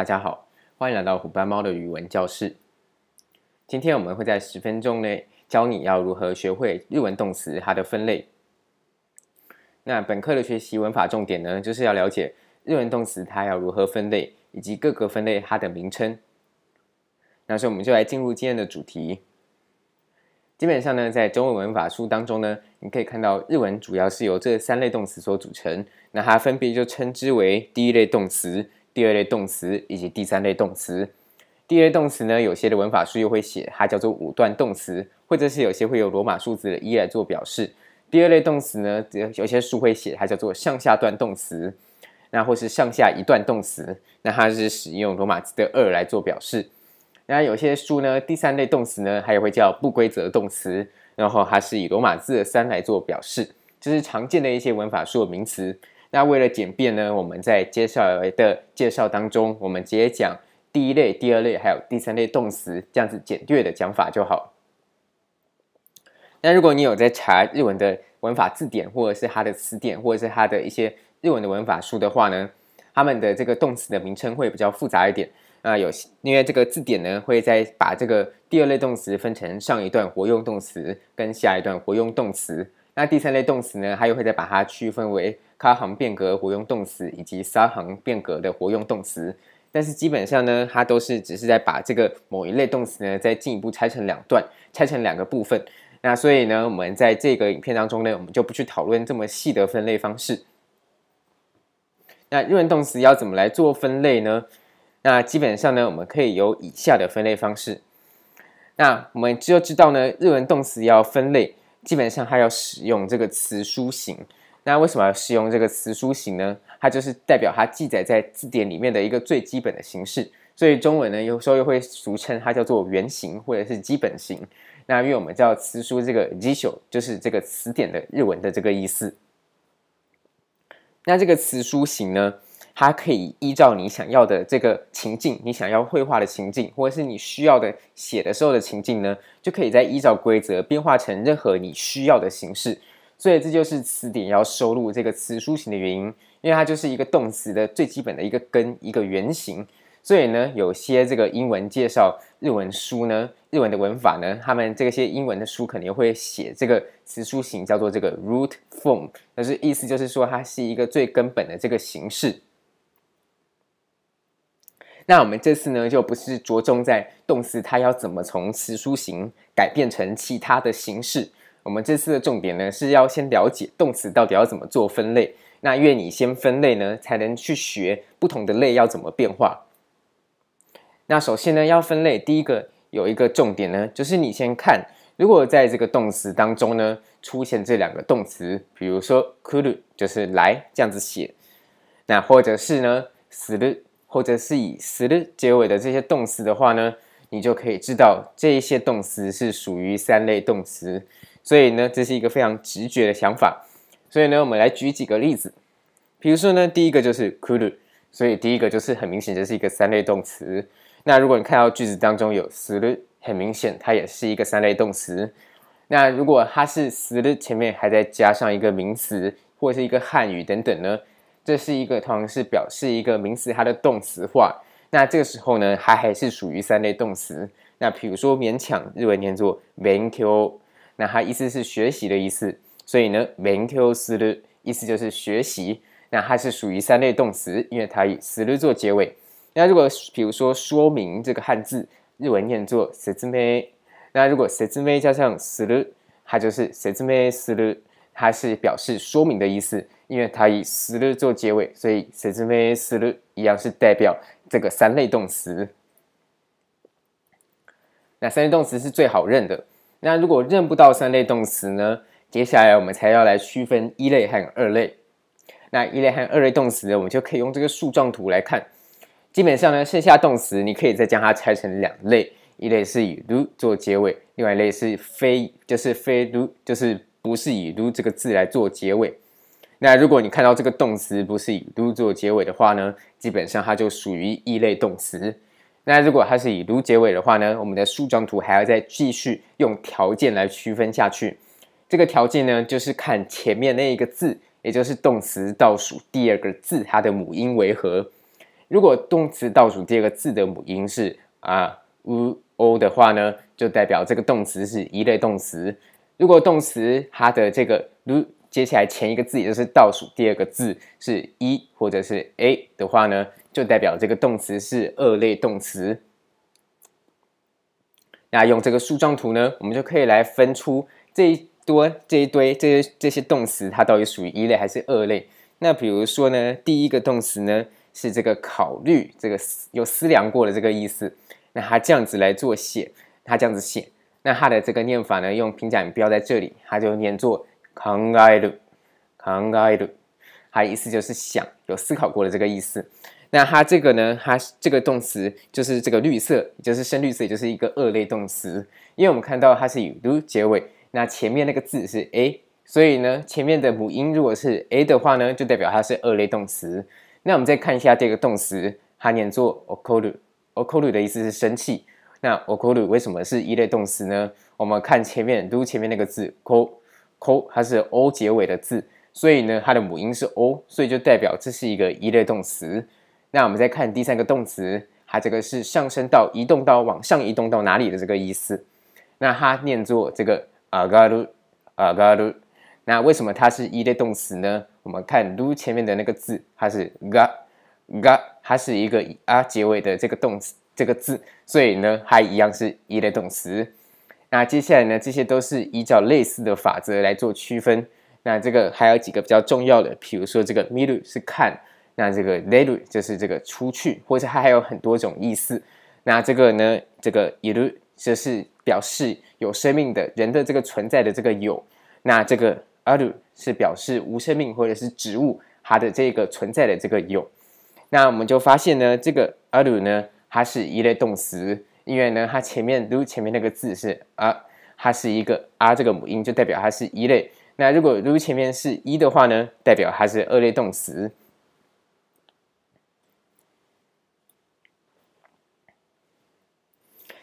大家好，欢迎来到虎斑猫的语文教室。今天我们会在十分钟内教你要如何学会日文动词它的分类。那本课的学习文法重点呢，就是要了解日文动词它要如何分类，以及各个分类它的名称。那所以我们就来进入今天的主题。基本上呢，在中文文法书当中呢，你可以看到日文主要是由这三类动词所组成，那它分别就称之为第一类动词。第二类动词以及第三类动词。第一类动词呢，有些的文法书又会写它叫做五段动词，或者是有些会有罗马数字的一来做表示。第二类动词呢，有些书会写它叫做上下段动词，那或是上下一段动词，那它是使用罗马字的二来做表示。那有些书呢，第三类动词呢，它也会叫不规则动词，然后它是以罗马字的三来做表示，这是常见的一些文法书的名词。那为了简便呢，我们在接下来的介绍当中，我们直接讲第一类、第二类还有第三类动词，这样子简略的讲法就好。那如果你有在查日文的文法字典，或者是它的词典，或者是它的一些日文的文法书的话呢，他们的这个动词的名称会比较复杂一点。那有因为这个字典呢，会再把这个第二类动词分成上一段活用动词跟下一段活用动词。那第三类动词呢，它又会再把它区分为卡行变格活用动词以及三行变格的活用动词。但是基本上呢，它都是只是在把这个某一类动词呢，再进一步拆成两段，拆成两个部分。那所以呢，我们在这个影片当中呢，我们就不去讨论这么细的分类方式。那日文动词要怎么来做分类呢？那基本上呢，我们可以有以下的分类方式。那我们就知道呢，日文动词要分类。基本上，它要使用这个词书形。那为什么要使用这个词书形呢？它就是代表它记载在字典里面的一个最基本的形式。所以中文呢，有时候又会俗称它叫做原形或者是基本形。那因为我们叫词书这个“辞书”，就是这个词典的日文的这个意思。那这个词书形呢，它可以依照你想要的这个情境，你想要绘画的情境，或者是你需要的写的时候的情境呢，就可以再依照规则变化成任何你需要的形式。所以这就是词典要收录这个词书形的原因，因为它就是一个动词的最基本的一个根，一个原型。所以呢，有些这个英文介绍日文书呢，日文的文法呢，他们这些英文的书肯定会写这个词书形叫做这个 root form，但是意思就是说它是一个最根本的这个形式。那我们这次呢，就不是着重在动词它要怎么从词书形改变成其他的形式。我们这次的重点呢，是要先了解动词到底要怎么做分类。那因为你先分类呢，才能去学不同的类要怎么变化。那首先呢，要分类，第一个有一个重点呢，就是你先看，如果在这个动词当中呢，出现这两个动词，比如说来る，就是来这样子写，那或者是呢，する。或者是以する结尾的这些动词的话呢，你就可以知道这一些动词是属于三类动词。 所以呢，这是一个非常直觉的想法。所以呢，我们来举几个例子。比如说呢，第一个就是来る，所以第一个就是很明显这是一个三类动词。那如果你看到句子当中有する，很明显它也是一个三类动词。那如果它是する前面还再加上一个名词或者是一个汉语等等呢？这是一个，通常是表示一个名词它的动词化。那这个时候呢，它还是属于三类动词。那比如说勉强，日文念作勉强， 那它意思是学习的意思。所以呢，勉强する意思就是学习。那它是属于三类动词，因为它以する做结尾。那如果比如说说明这个汉字，日文念作说明。那如果说明加上する，它就是说明する，它是表示说明的意思。因为它以する做结尾，所以说明する一样是代表这个三类动词。那三类动词是最好认的。 那如果认不到三类动词呢？接下来我们才要来区分一类和二类。那一类和二类动词呢，我们就可以用这个树状图来看。基本上呢，剩下动词你可以再将它拆成两类，一类是以る做结尾，另外一类是非，就是非る，就是不是以る这个字来做结尾。那如果你看到这个动词不是以る做结尾的话呢，基本上它就属于一类动词。 那如果它是以る结尾的话呢，我们的树状图还要再继续用条件来区分下去。这个条件呢，就是看前面那一个字，也就是动词倒数第二个字，它的母音为何。如果动词倒数第二个字的母音是啊、u、o 的话呢，就代表这个动词是一类动词。如果动词它的这个 lu 接下来前一个字，也就是倒数第二个字是一或者是 a 的话呢，就代表这个动词是二类动词。那用这个树状图呢，我们就可以来分出这一多这一堆这些这些动词，它到底属于一类还是二类？那比如说呢，第一个动词呢是这个考虑，这个有思量过的这个意思。那它这样子来做写，它这样子写，那它的这个念法呢，用平假名标在这里，它就念作考える，考える，它意思就是想，有思考过的这个意思。 那它这个呢？它这个动词就是这个绿色，就是深绿色，就是一个二类动词。因为我们看到它是以 lu 结尾，那前面那个字是 a，所以呢，前面的母音如果是 a 的话呢，就代表它是二类动词。那我们再看一下这个动词，它念作 okoru，okoru 的意思是生气。那 okoru 为什么是一类动词呢？我们看前面 lu 前面那个字 ko，ko 它是 o 结尾的字，所以呢，它的母音是 o，所以就代表这是一个一类动词。那我们再看第三个动词，它这个是上升到、移动到、往上移动到哪里的这个意思。那它念作这个上がる、上がる。那为什么它是一类动词呢？我们看る前面的那个字，它是が、が，它是一个以啊结尾的这个动词，这个字，所以呢，它一样是一类动词。那接下来呢，这些都是依照类似的法则来做区分。那这个还有几个比较重要的，比如说这个见る是看。 那这个出る就是这个出去，或者它还有很多种意思。那这个呢，这个いる就是表示有生命的人的这个存在的这个有。那这个ある是表示无生命或者是植物它的这个存在的这个有。那我们就发现呢，这个ある呢，它是一类动词，因为呢，它前面る前面那个字是啊，它是一个啊这个母音，就代表它是一类。那如果る前面是一的话呢，代表它是二类动词。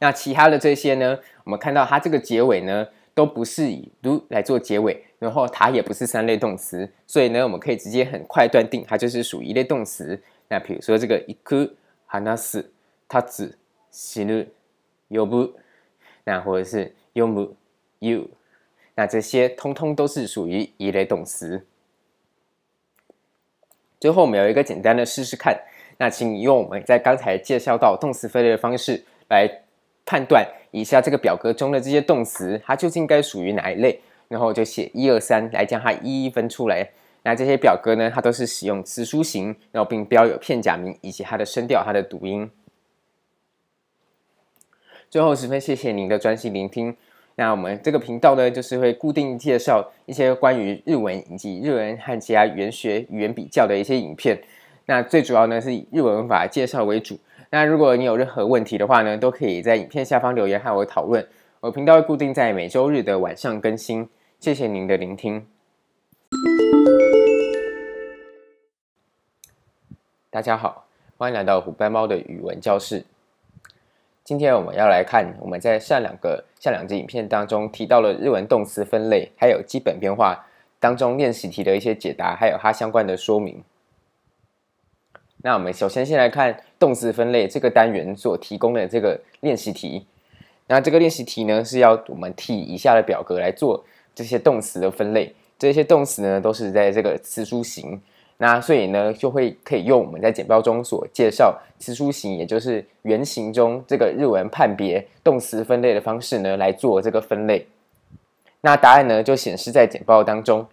那其他的这些呢，我们看到它这个结尾呢，都不是以る来做结尾，然后它也不是三类动词，所以呢，我们可以直接很快断定它就是属于一类动词。那比如说这个行く、话す、立つ、死ぬ、呼ぶ，那或者是読む、言う，那这些通通都是属于一类动词。最后我们有一个简单的试试看，那请你用我们在刚才介绍到动词分类的方式来。 判断以下这个表格中的这些动词，它究竟该属于哪一类？然后就写一二三来将它一一分出来。那这些表格呢，它都是使用词书型，然后并标有片假名以及它的声调、它的读音。最后，十分谢谢您的专心聆听。那我们这个频道呢，就是会固定介绍一些关于日文以及日文和其他语言学语言比较的一些影片。那最主要呢，是以日文文法介绍为主。那如果你有任何问题的话呢，都可以在影片下方留言和我讨论。我频道会固定在每周日的晚上更新。谢谢您的聆听。大家好，欢迎来到虎斑猫的语文教室。今天我们要来看我们在上两个下两集影片当中提到了日文动词分类，还有基本变化当中练习题的一些解答，还有它相关的说明。那我们首先先来看动词分类这个单元所提供的这个练习题。那这个练习题呢，是要我们替以下的表格来做这些动词的分类。这些动词呢，都是在这个词书形。那所以呢，就会可以用我们在简报中所介绍词书形，也就是原型中这个日文判别动词分类的方式呢，来做这个分类。那答案呢，就显示在简报当中。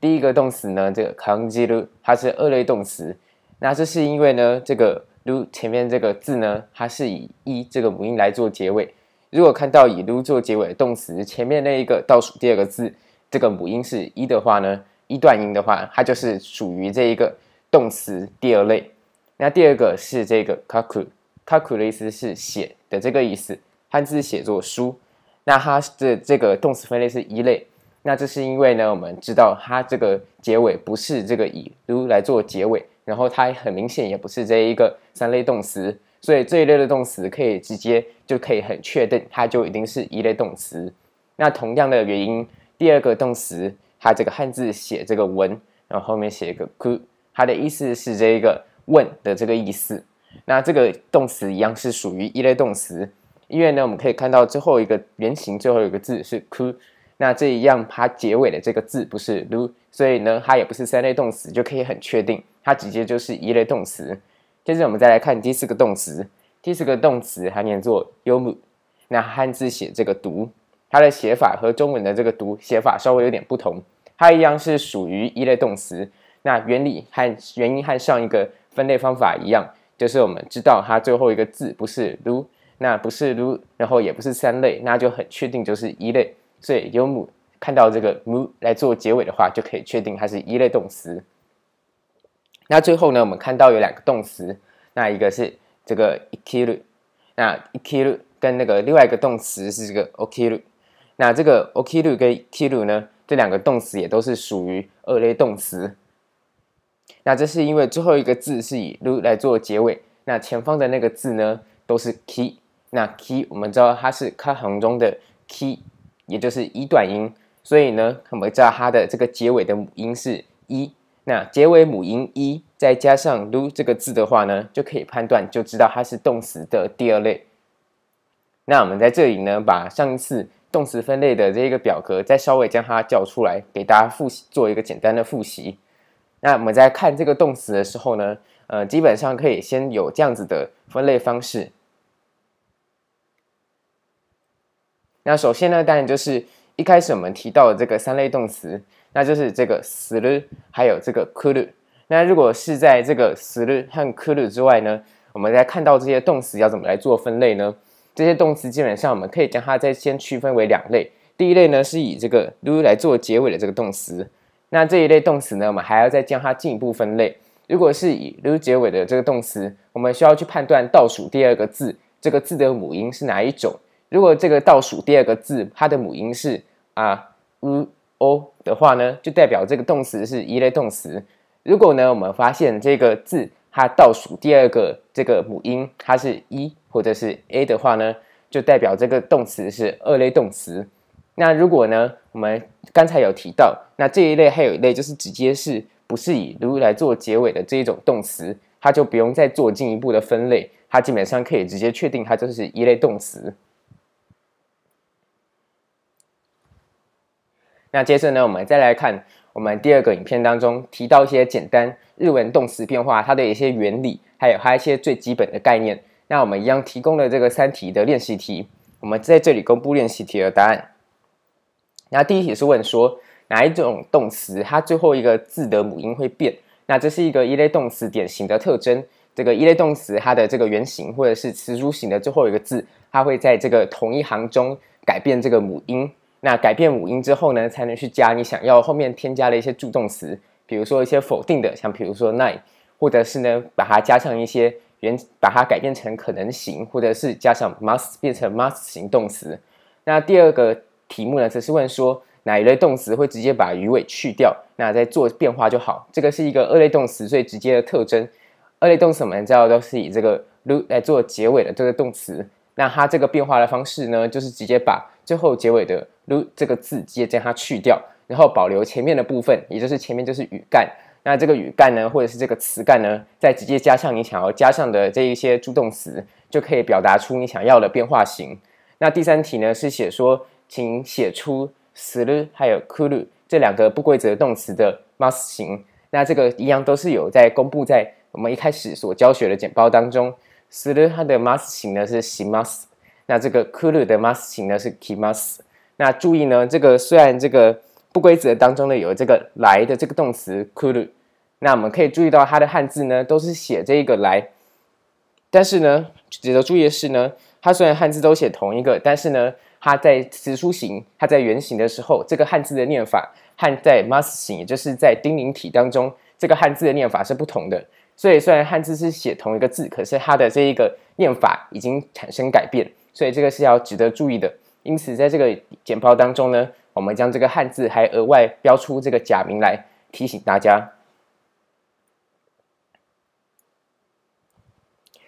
第一个动词呢，这个感じる，它是二类动词。那这是因为呢，这个る前面这个字呢，它是以一这个母音来做结尾。如果看到以る做结尾的动词，前面那一个倒数第二个字，这个母音是一的话呢，一断音的话，它就是属于这一个动词第二类。那第二个是这个书く，书く的意思是写的这个意思，汉字写作书。那它的这个动词分类是一类。那这是因为呢，我们知道它这个结尾不是这个以る来做结尾。 然后它很明显也不是这一个三类动词，所以这一类的动词可以直接就可以很确定，它就一定是一类动词。那同样的原因，第二个动词它这个汉字写这个文，然后后面写一个く，它的意思是这一个问的这个意思。那这个动词一样是属于一类动词，因为呢，我们可以看到最后一个原型最后一个字是 ku，那这一样它结尾的这个字不是 lu，所以呢，它也不是三类动词，就可以很确定它直接就是一类动词。接着我们再来看第四个动词，第四个动词它念作 yomu，那汉字写这个读，它的写法和中文的这个读写法稍微有点不同，它一样是属于一类动词。那原理和原因和上一个分类方法一样，就是我们知道它最后一个字不是 lu，那不是 lu，然后也不是三类，那就很确定就是一类。所以 yomu 看到这个 mu 来做结尾的话，就可以确定它是一类动词。那最后呢，我们看到有两个动词，那一个是这个 ikiru，那 ikiru 跟那个另外一个动词是这个 okiru，那这个 okiru 跟 ikiru 呢，这两个动词也都是属于二类动词。那这是因为最后一个字是以 ru 来做结尾，那前方的那个字呢都是 ki，那 ki 我们知道它是卡行中的 ki，也就是一短音，所以呢，我们知道它的这个结尾的母音是一。那结尾母音一，再加上 ru 这个字的话呢，就可以判断，就知道它是动词的第二类。那我们在这里呢，把上一次动词分类的这一个表格，再稍微将它叫出来，给大家复习，做一个简单的复习。那我们在看这个动词的时候呢，呃，基本上可以先有这样子的分类方式。那首先呢，当然就是一开始我们提到的这个三类动词。那就是这个する，还有这个来る。那如果是在这个する和来る之外呢，我们再看到这些动词要怎么来做分类呢？这些动词基本上我们可以将它再先区分为两类。第一类呢是以这个る来做结尾的这个动词。那这一类动词呢，我们还要再将它进一步分类。如果是以る结尾的这个动词，我们需要去判断倒数第二个字，这个字的母音是哪一种。 如果这个倒数第二个字它的母音是啊う。o 的话呢，就代表这个动词是一类动词。如果呢，我们发现这个字它倒数第二个这个母音它是一或者是 a 的话呢，就代表这个动词是二类动词。那如果呢，我们刚才有提到，那这一类还有一类就是直接是不是以如来做结尾的这一种动词，它就不用再做进一步的分类，它基本上可以直接确定它就是一类动词。那接着呢，我们再来看我们第二个影片当中提到一些简单日文动词变化，它的一些原理，还有它一些最基本的概念。那我们一样提供了这个三题的练习题，我们在这里公布练习题的答案。那第一题是问说哪一种动词它最后一个字的母音会变？那这是一个一类动词典型的特征。这个一类动词它的这个原型或者是词组型的最后一个字，它会在这个同一行中改变这个母音。那改变母音之后呢，才能去加你想要后面添加的一些助动词，比如说一些否定的，像比如说 nai，或者是呢把它加上一些原，把它改变成可能型，或者是加上 must 变成 must 型动词。那第二个题目呢，则是问说哪一类动词会直接把鱼尾去掉，那再做变化就好。这个是一个二类动词最直接的特征。二类动词我们知道都是以这个 lu 来做结尾的这个动词。那它这个变化的方式呢，就是直接把最后结尾的ru 这个字直接将它去掉，然后保留前面的部分，也就是前面就是语干。那这个语干呢，或者是这个词干呢，再直接加上你想要加上的这一些助动词，就可以表达出你想要的变化型。那第三题呢，是写说，请写出する还有来る这两个不规则动词的 must 型。那这个一样都是有在公布在我们一开始所教学的简报当中。する它的 must 型呢是します，那这个来る的 must 型呢是きます。 那注意呢，这个虽然这个不规则当中呢有这个来的这个动词来る，那我们可以注意到它的汉字呢都是写这一个来，但是呢值得注意的是呢，它虽然汉字都写同一个，但是呢它在词书形、它在原型的时候，这个汉字的念法和在 must 型，也就是在丁宁体当中，这个汉字的念法是不同的。所以，虽然汉字是写同一个字，可是它的这一个念法已经产生改变，所以这个是要值得注意的。因此，在这个简报当中呢，我们将这个汉字还额外标出这个假名来提醒大家。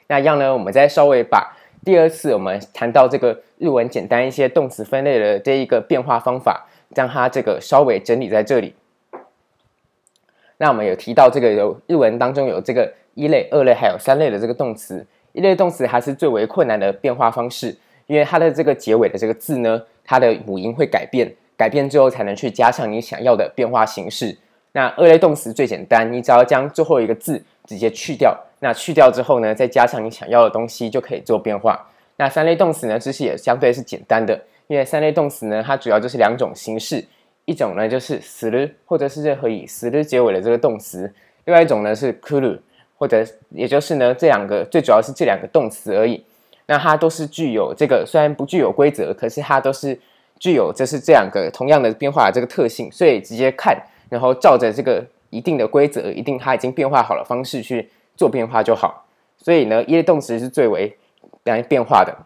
那样呢，我们再稍微把第二次我们谈到这个日文简单一些动词分类的这一个变化方法，将它这个稍微整理在这里。那我们有提到这个有日文当中有这个一类、二类还有三类的这个动词。一类动词还是最为困难的变化方式，因为它的这个结尾的这个字呢，它的母音会改变，改变之后才能去加上你想要的变化形式。那二类动词最简单，你只要将最后一个字直接去掉，那去掉之后呢，再加上你想要的东西就可以做变化。那三类动词呢，其实也相对是简单的，因为三类动词呢，它主要就是两种形式，一种呢就是する，或者是任何以する结尾的这个动词，另外一种呢是来る，或者也就是呢这两个最主要是这两个动词而已。 那它都是具有这个虽然不具有规则，可是它都是具有这是这两个同样的变化的这个特性，所以直接看。然后照着这个一定的规则，一定它已经变化好了方式去做变化就好。所以呢，一类动词是最为来变化的。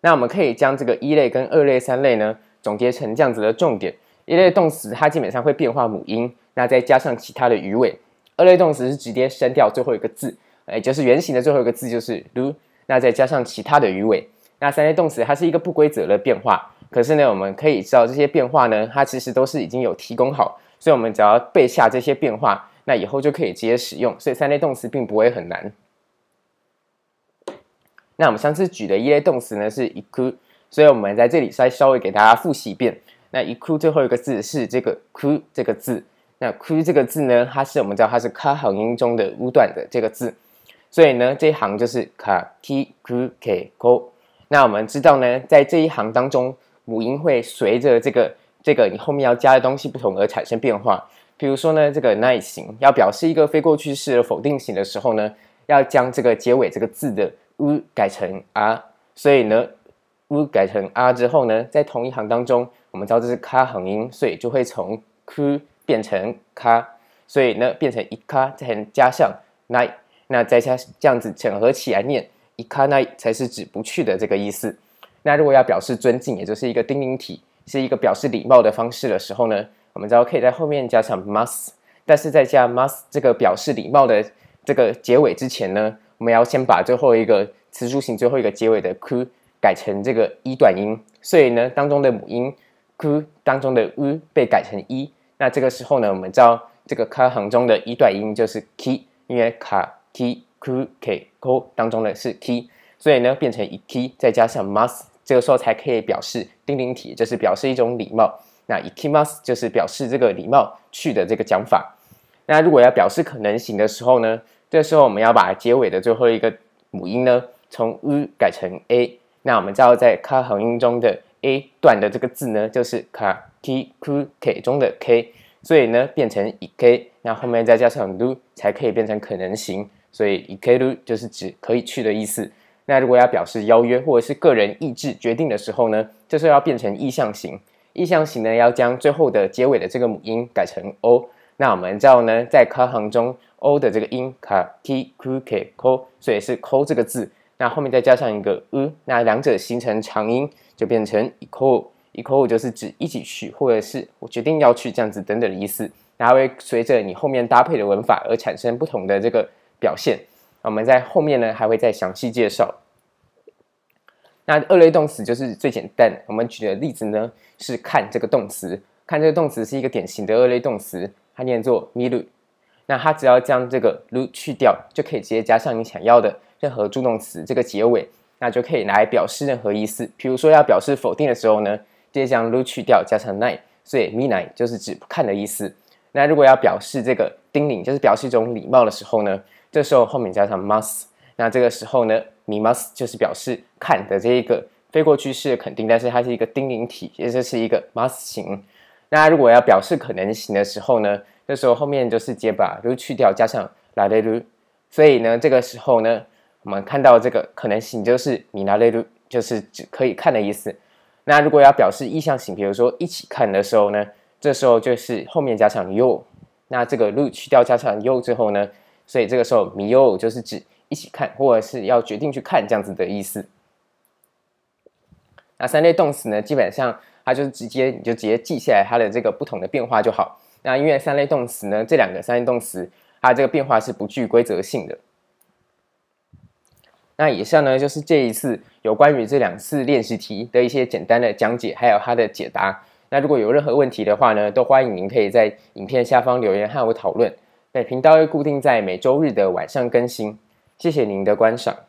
那我们可以将这个一类跟二类、三类呢总结成这样子的重点：一类动词它基本上会变化母音，那再加上其他的余尾；二类动词是直接删掉最后一个字，也就是原型的最后一个字就是る，那再加上其他的余尾。那三类动词它是一个不规则的变化，可是呢，我们可以知道这些变化呢，它其实都是已经有提供好。所以，我们只要背下这些变化，那以后就可以直接使用。所以，三类动词并不会很难。那我们上次举的一类动词呢是行く，所以我们在这里再稍微给大家复习一遍。那行く最后一个字是这个く这个字。那く这个字呢，它是我们知道它是か行音中的五短的这个字， 所以呢这一行就是かきくけこ。那我们知道呢，在这一行当中，母音会随着这个。这个你后面要加的东西不同而产生变化，比如说呢，这个ない形要表示一个非过去式的否定型的时候呢，要将这个结尾这个字的う改成あ，所以呢，う改成あ之后呢，在同一行当中，我们知道这是か行音，所以就会从く变成か，所以呢变成いか，再加上ない， 那再加这样子整合起来念いかない才是指不去的这个意思。那如果要表示尊敬，也就是一个丁宁体。是一个表示礼貌的方式的时候呢，我们知道可以在后面加上 must，但是在加 must 这个表示礼貌的这个结尾之前呢，我们要先把最后一个词书形最后一个结尾的 ku 改成这个一短音，所以呢，当中的母音 ku 当中的 u 被改成一，那这个时候呢，我们知道这个卡行中的一短音就是 ki，因为卡 ki ku ke ko 当中的是 ki，所以呢变成一 ki 再加上 must。这个时候才可以表示丁宁体，就是表示一种礼貌。那行きます就是表示这个礼貌去的这个讲法。那如果要表示可能型的时候呢，这个时候我们要把结尾的最后一个母音呢从 u 改成 a。那我们知道在か行音中的 a 段的这个字呢，就是かきくけ中的 k，所以呢变成いけ，那后面再加上 ru 才可以变成可能型。 所以いける就是指可以去的意思。那如果要表示邀约或者是个人意志决定的时候呢，这时候要变成意向型。意向型呢，要将最后的结尾的这个母音改成 o。那我们知道呢，在か行中 o 的这个音かきくけこ，所以是 ko 这个字。那后面再加上一个 u，那两者形成长音，就变成行こう。行こう就是指一起去，或者是我决定要去这样子等等的意思。然后会随着你后面搭配的文法而产生不同的这个 表现。我们在后面呢还会再详细介绍。那二类动词就是最简单。我们举的例子呢是看这个动词，看这个动词是一个典型的二类动词，它念作见る。那它只要将这个る去掉，就可以直接加上你想要的任何助动词这个结尾，那就可以来表示任何意思。比如说要表示否定的时候呢，直接将る去掉，加上ない，所以见ない就是指不看的意思。那如果要表示这个丁宁，就是表示一种礼貌的时候呢？ 这时候后面加上 must，那这个时候呢，mi must 就是表示看的这一个非过去式的肯定，但是它是一个丁宁体，也就是一个 must 型。那如果要表示可能型的时候呢，这时候后面就是直接把る去掉，加上られる。所以呢，这个时候呢，我们看到这个可能型就是见られる，就是指可以看的意思。那如果要表示意向型，比如说一起看的时候呢，这时候就是后面加上よ。那这个る去掉，加上よ之后呢？ 所以这个时候，见よう就是指一起看，或者是要决定去看这样子的意思。那三类动词呢，基本上它就是直接你就直接记下来它的这个不同的变化就好。那因为三类动词呢，这两个三类动词它这个变化是不具规则性的。那以上呢，就是这一次有关于这两次练习题的一些简单的讲解，还有它的解答。那如果有任何问题的话呢，都欢迎您可以在影片下方留言和我讨论。频道会固定在每周日的晚上更新。谢谢您的观赏。